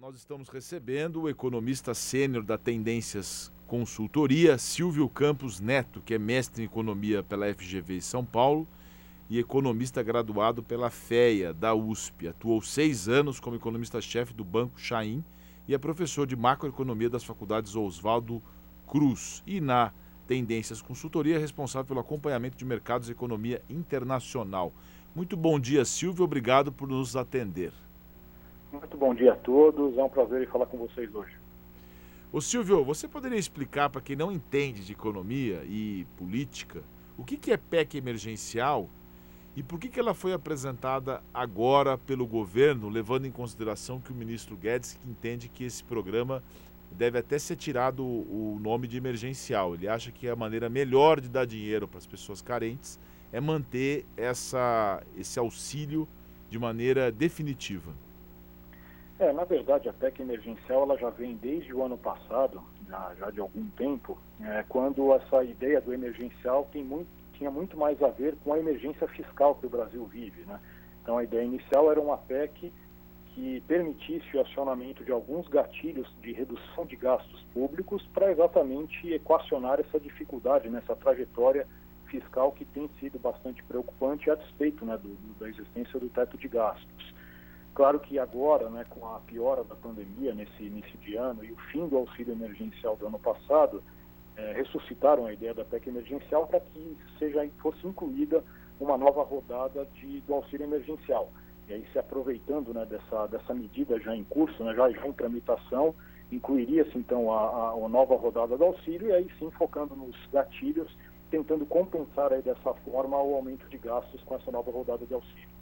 nós estamos recebendo o economista sênior da Tendências Consultoria, Silvio Campos Neto, que é mestre em economia pela FGV São Paulo e economista graduado pela FEA da USP. Atuou seis anos como economista-chefe do Banco Chaim e é professor de macroeconomia das faculdades Oswaldo Cruz. E na Tendências Consultoria é responsável pelo acompanhamento de mercados e economia internacional. Muito bom dia, Silvio. Obrigado por nos atender. Muito bom dia a todos. É um prazer falar com vocês hoje. Ô Silvio, você poderia explicar para quem não entende de economia e política o que, que é PEC emergencial e por que, que ela foi apresentada agora pelo governo, levando em consideração que o ministro Guedes entende que esse programa deve até ser tirado o nome de emergencial. Ele acha que a maneira melhor de dar dinheiro para as pessoas carentes é manter essa, esse auxílio de maneira definitiva. É, na verdade, a PEC emergencial ela já vem desde o ano passado, já, já de algum tempo, é, quando essa ideia do emergencial tem muito, tinha muito mais a ver com a emergência fiscal que o Brasil vive. Né? Então, a ideia inicial era uma PEC que permitisse o acionamento de alguns gatilhos de redução de gastos públicos para exatamente equacionar essa dificuldade nessa trajetória fiscal que tem sido bastante preocupante a despeito né, do, da existência do teto de gastos. Claro que agora, né, com a piora da pandemia nesse início de ano e o fim do auxílio emergencial do ano passado, é, ressuscitaram a ideia da PEC emergencial para que seja fosse incluída uma nova rodada de, do auxílio emergencial. E aí, se aproveitando né, dessa, dessa medida já em curso, né, já, em tramitação, incluiria-se então a, a, a, nova rodada do auxílio e aí sim focando nos gatilhos, tentando compensar aí dessa forma o aumento de gastos com essa nova rodada de auxílio.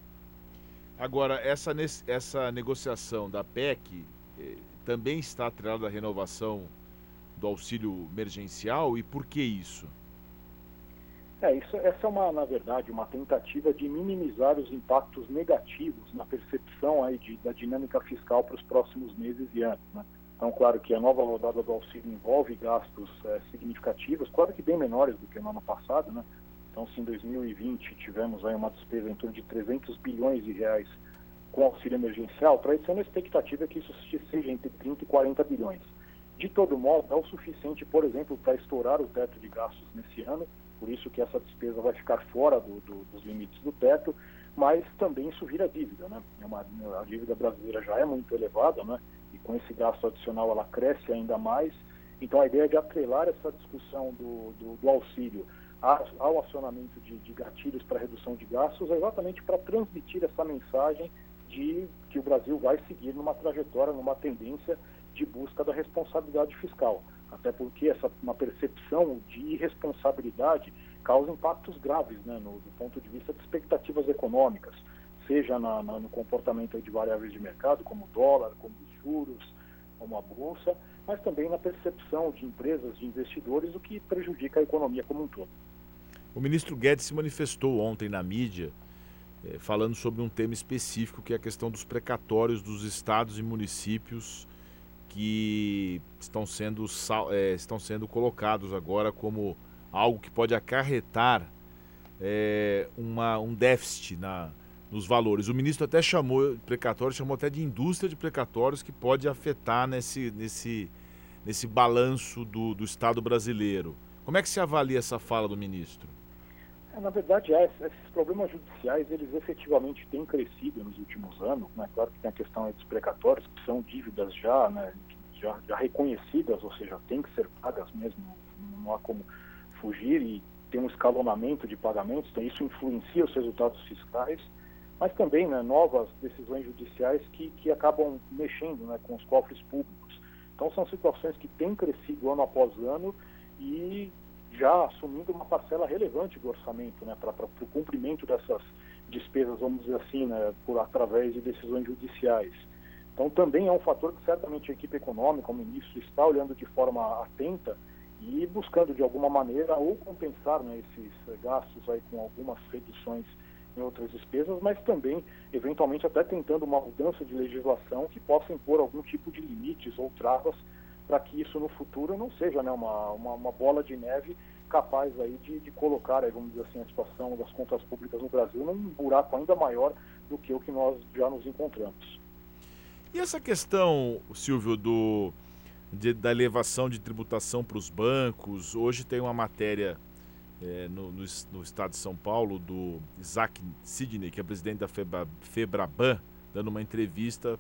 Agora, essa, essa negociação da PEC eh, também está atrelada à renovação do auxílio emergencial e por que isso? É, isso, essa é uma, na verdade, uma tentativa de minimizar os impactos negativos na percepção aí de, da dinâmica fiscal para os próximos meses e anos. Né? Então, claro que a nova rodada do auxílio envolve gastos é, significativos, claro que bem menores do que no ano passado, né? Então, se em 2020 tivemos aí uma despesa em torno de 300 bilhões de reais com auxílio emergencial, para esse ano a expectativa é que isso seja entre 30 e 40 bilhões. De todo modo, é o suficiente, por exemplo, para estourar o teto de gastos nesse ano, por isso que essa despesa vai ficar fora do, do, dos limites do teto, mas também isso vira dívida. Né? É uma, a dívida brasileira já é muito elevada, né? e com esse gasto adicional ela cresce ainda mais. Então a ideia é de atrelar essa discussão do, do auxílio ao acionamento de, de gatilhos para redução de gastos, é exatamente para transmitir essa mensagem de que o Brasil vai seguir numa trajetória, numa tendência de busca da responsabilidade fiscal. Até porque essa uma percepção de irresponsabilidade causa impactos graves né, no, do ponto de vista de expectativas econômicas, seja na, na, no comportamento de variáveis de mercado, como o dólar, como os juros, como a bolsa, mas também na percepção de empresas, de investidores, o que prejudica a economia como um todo. O ministro Guedes se manifestou ontem na mídia eh, falando sobre um tema específico que é a questão dos precatórios dos estados e municípios que estão sendo, eh, estão sendo colocados agora como algo que pode acarretar eh, uma, um déficit na, nos valores. O ministro até chamou precatório, chamou até de indústria de precatórios que pode afetar nesse, nesse, nesse balanço do, do Estado brasileiro. Como é que se avalia essa fala do ministro? É, na verdade, é, esses problemas judiciais, eles efetivamente têm crescido nos últimos anos. Né? Claro que tem a questão dos precatórios, que são dívidas já, né, já, já reconhecidas, ou seja, têm que ser pagas mesmo, não há como fugir e tem um escalonamento de pagamentos, então isso influencia os resultados fiscais mas também né, novas decisões judiciais que, que acabam mexendo né, com os cofres públicos. Então são situações que têm crescido ano após ano e já assumindo uma parcela relevante do orçamento né, para o cumprimento dessas despesas, vamos dizer assim, né, por, através de decisões judiciais. Então também é um fator que certamente a equipe econômica, o ministro, está olhando de forma atenta e buscando de alguma maneira ou compensar né, esses gastos aí com algumas reduções em outras despesas, mas também, eventualmente, até tentando uma mudança de legislação que possa impor algum tipo de limites ou travas para que isso no futuro não seja né, uma, uma, uma, bola de neve capaz aí de, de colocar, aí, vamos dizer assim, a situação das contas públicas no Brasil num buraco ainda maior do que o que nós já nos encontramos. E essa questão, Silvio, do, de, da elevação de tributação para os bancos, hoje tem uma matéria é, no, no, no, estado de São Paulo do Isaac Sidney, que é presidente da Febra, Febraban, dando uma entrevista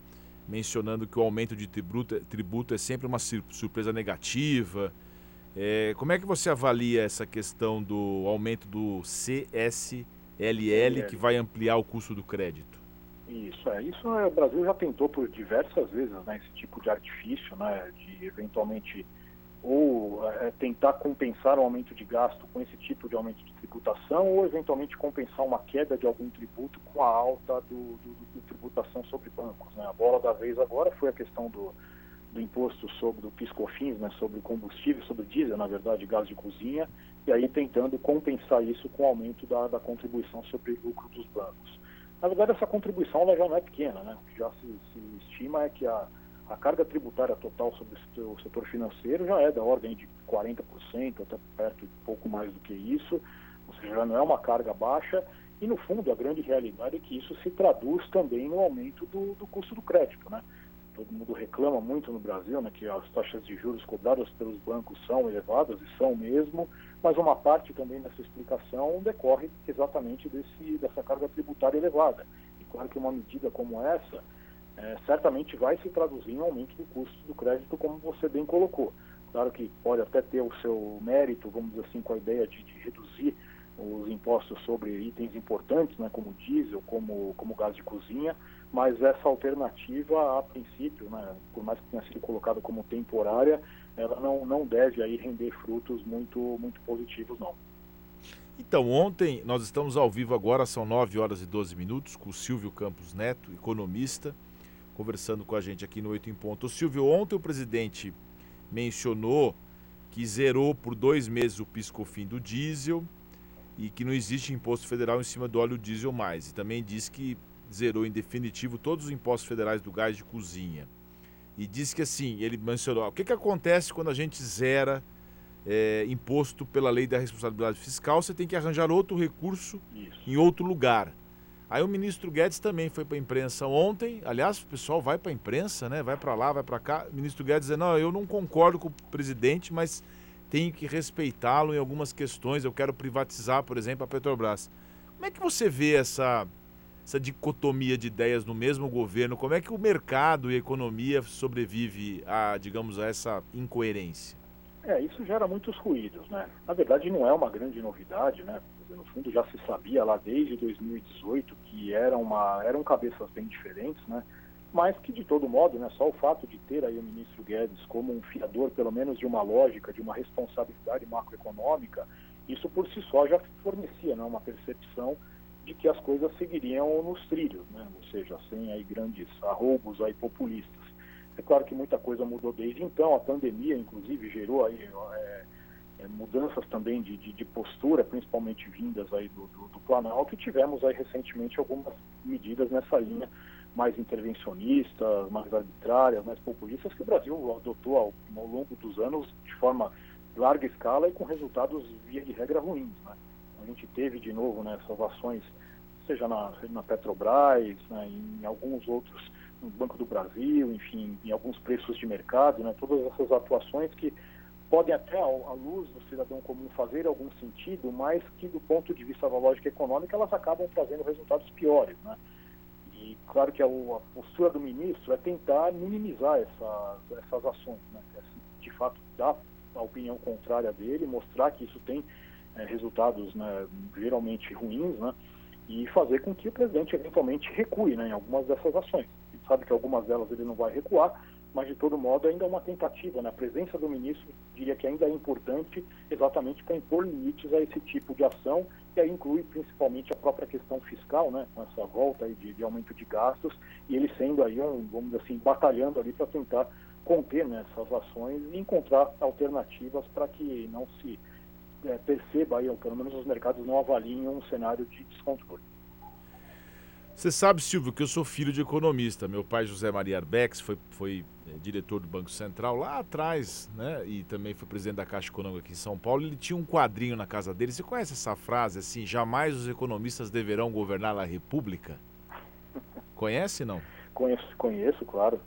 mencionando que o aumento de tributo, tributo é sempre uma surpresa negativa. É, como é que você avalia essa questão do aumento do CSLL, que vai ampliar o custo do crédito? Isso, é. Isso é, o Brasil já tentou por diversas vezes né, esse tipo de artifício, né, de eventualmente ou é, tentar compensar o aumento de gasto com esse tipo de aumento de tributação, ou eventualmente compensar uma queda de algum tributo com a alta do, do, do tributação sobre bancos. Né? A bola da vez agora foi a questão do, do imposto sobre do piscofins, né, sobre combustível, sobre diesel, na verdade, gás de cozinha, e aí tentando compensar isso com o aumento da, da contribuição sobre lucro dos bancos. Na verdade, essa contribuição já não é pequena, né? O que já se, se estima é que a a carga tributária total sobre o setor financeiro já é da ordem de 40%, até perto de pouco mais do que isso, ou seja, já não é uma carga baixa, e no fundo a grande realidade é que isso se traduz também no aumento do, do custo do crédito, né? Todo mundo reclama muito no Brasil, né, que as taxas de juros cobradas pelos bancos são elevadas, e são mesmo, mas uma parte também dessa explicação decorre exatamente desse, dessa carga tributária elevada. E claro que uma medida como essa, é, certamente vai se traduzir em aumento do custo do crédito, como você bem colocou. Claro que pode até ter o seu mérito, vamos dizer assim, com a ideia de, de reduzir os impostos sobre itens importantes, né, como diesel, como, como gás de cozinha, mas essa alternativa, a princípio, né, por mais que tenha sido colocada como temporária, ela não, não deve aí render frutos muito, muito positivos, não. Então, ontem, nós estamos ao vivo agora, são 9 horas e 12 minutos, com o Silvio Campos Neto, economista, conversando com a gente aqui no Oito em Ponto. O Silvio, ontem o presidente mencionou que zerou por dois meses o piscofim do diesel e que não existe imposto federal em cima do óleo diesel mais. E também disse que zerou em definitivo todos os impostos federais do gás de cozinha. E disse que assim, ele mencionou, o que, que acontece quando a gente zera é, imposto pela lei da responsabilidade fiscal, você tem que arranjar outro recurso Isso. em outro lugar. Aí o ministro Guedes também foi para a imprensa ontem. Aliás, o pessoal vai para a imprensa, né? Vai para lá, vai para cá. O ministro Guedes dizendo: "Não, eu não concordo com o presidente, mas tenho que respeitá-lo em algumas questões. Eu quero privatizar, por exemplo, a Petrobras." Como é que você vê essa essa dicotomia de ideias no mesmo governo? Como é que o mercado e a economia sobrevive a, digamos, a essa incoerência? É, isso gera muitos ruídos, né? Na verdade, não é uma grande novidade, né? no fundo já se sabia lá desde 2018 que era uma, eram cabeças bem diferentes, né? mas que de todo modo, né, só o fato de ter aí o ministro Guedes como um fiador, pelo menos de uma lógica, de uma responsabilidade macroeconômica, isso por si só já fornecia né, uma percepção de que as coisas seguiriam nos trilhos, né? ou seja, sem aí grandes arroubos aí populistas. É claro que muita coisa mudou desde então, a pandemia inclusive gerou aí é, é, mudanças também de, de, de, postura, principalmente vindas aí do, do, do, Planalto, e tivemos aí recentemente algumas medidas nessa linha mais intervencionistas, mais arbitrárias, mais populistas, que o Brasil adotou ao, ao longo dos anos de forma larga escala e com resultados, via de regra, ruins. Né? A gente teve de novo né, essas ações, seja na, na Petrobras, né, em alguns outros, no Banco do Brasil, enfim, em alguns preços de mercado, né, todas essas atuações que podem até, à luz do cidadão comum, fazer algum sentido, mas que, do ponto de vista da lógica econômica, elas acabam trazendo resultados piores. Né? E claro que a, a postura do ministro é tentar minimizar essas, essas ações, né? É, de fato, dar a opinião contrária dele, mostrar que isso tem é, resultados né, geralmente ruins, né? e fazer com que o presidente eventualmente recue né, em algumas dessas ações. Sabe que algumas delas ele não vai recuar, mas de todo modo ainda é uma tentativa. Né? A presença do ministro diria que ainda é importante exatamente para impor limites a esse tipo de ação, e aí inclui principalmente a própria questão fiscal, né? com essa volta de, de aumento de gastos, e ele sendo aí, um, vamos dizer assim, batalhando ali para tentar conter né, essas ações e encontrar alternativas para que não se é, perceba aí, ou pelo menos os mercados não avaliem um cenário de descontrole. Você sabe, Silvio, que eu sou filho de economista. Meu pai, José Maria Arbex, foi, foi é, diretor do Banco Central lá atrás, né? E também foi presidente da Caixa Econômica aqui em São Paulo. Ele tinha um quadrinho na casa dele. Você conhece essa frase assim? Jamais os economistas deverão governar a República? Conhece não? Conheço, conheço, claro.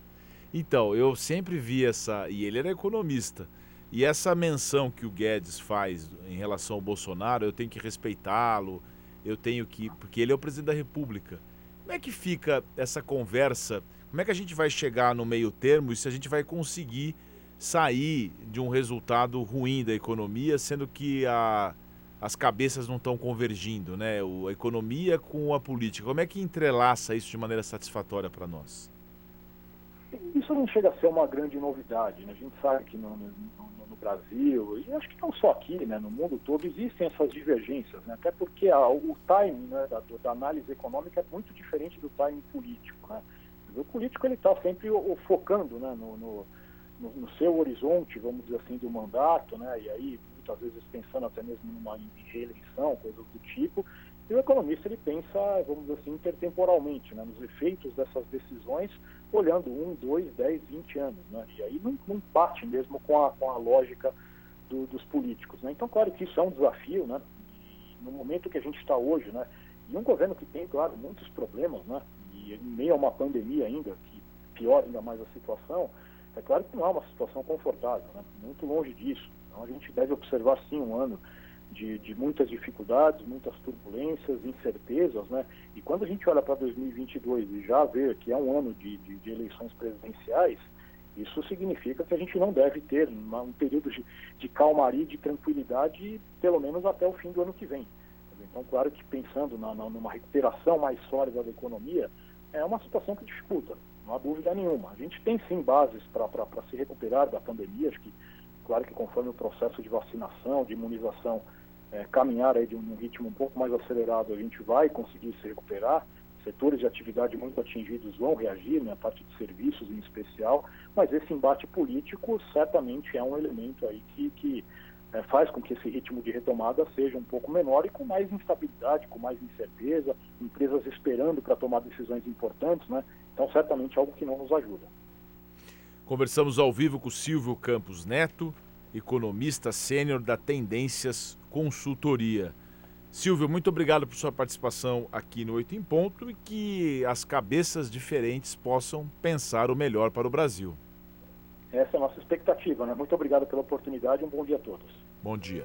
Então, eu sempre vi essa. E ele era economista. E essa menção que o Guedes faz em relação ao Bolsonaro, eu tenho que respeitá-lo, eu tenho que. Porque ele é o presidente da República. Como é que fica essa conversa? Como é que a gente vai chegar no meio termo e se a gente vai conseguir sair de um resultado ruim da economia, sendo que a, as cabeças não estão convergindo, né? O, a economia com a política. Como é que entrelaça isso de maneira satisfatória para nós? Isso não chega a ser uma grande novidade. Né? A gente sabe que no, no, no, Brasil, e acho que não só aqui, né? no mundo todo, existem essas divergências, né? até porque a, o timing né, da, da, análise econômica é muito diferente do timing político. Né? O político ele está sempre focando né, no, no no, seu horizonte, vamos dizer assim, do mandato, né? E aí muitas vezes pensando até mesmo numa reeleição, coisas do tipo. E o economista ele pensa, vamos dizer assim, intertemporalmente, né? Nos efeitos dessas decisões, olhando um, dois, dez, vinte anos, né? E aí não, não parte mesmo com a, com a lógica do, dos políticos, né? Então, claro que isso é um desafio, né? No momento que a gente está hoje, né? E um governo que tem, claro, muitos problemas, né? E em meio a uma pandemia ainda, que piora ainda mais a situação, é claro que não é uma situação confortável, né? muito longe disso. Então a gente deve observar sim um ano de, de muitas dificuldades, muitas turbulências, incertezas, né? E quando a gente olha para 2022 e já vê que é um ano de, de, de, eleições presidenciais, isso significa que a gente não deve ter uma, um período de, de calmaria de tranquilidade, pelo menos até o fim do ano que vem. Então, claro que pensando na, na, numa recuperação mais sólida da economia, é uma situação que dificulta não há dúvida nenhuma. A gente tem sim bases para se recuperar da pandemia, acho que, claro que conforme o processo de vacinação, de imunização é, caminhar aí de um ritmo um pouco mais acelerado, a gente vai conseguir se recuperar. Setores de atividade muito atingidos vão reagir, né, a parte de serviços em especial, mas esse embate político certamente é um elemento aí que, que é, faz com que esse ritmo de retomada seja um pouco menor e com mais instabilidade, com mais incerteza, empresas esperando para tomar decisões importantes, né? Então, certamente algo que não nos ajuda. Conversamos ao vivo com Silvio Campos Neto, economista sênior da Tendências Consultoria. Silvio, muito obrigado por sua participação aqui no Oito em Ponto e que as cabeças diferentes possam pensar o melhor para o Brasil. Essa é a nossa expectativa, né? Muito obrigado pela oportunidade e um bom dia a todos. Bom dia.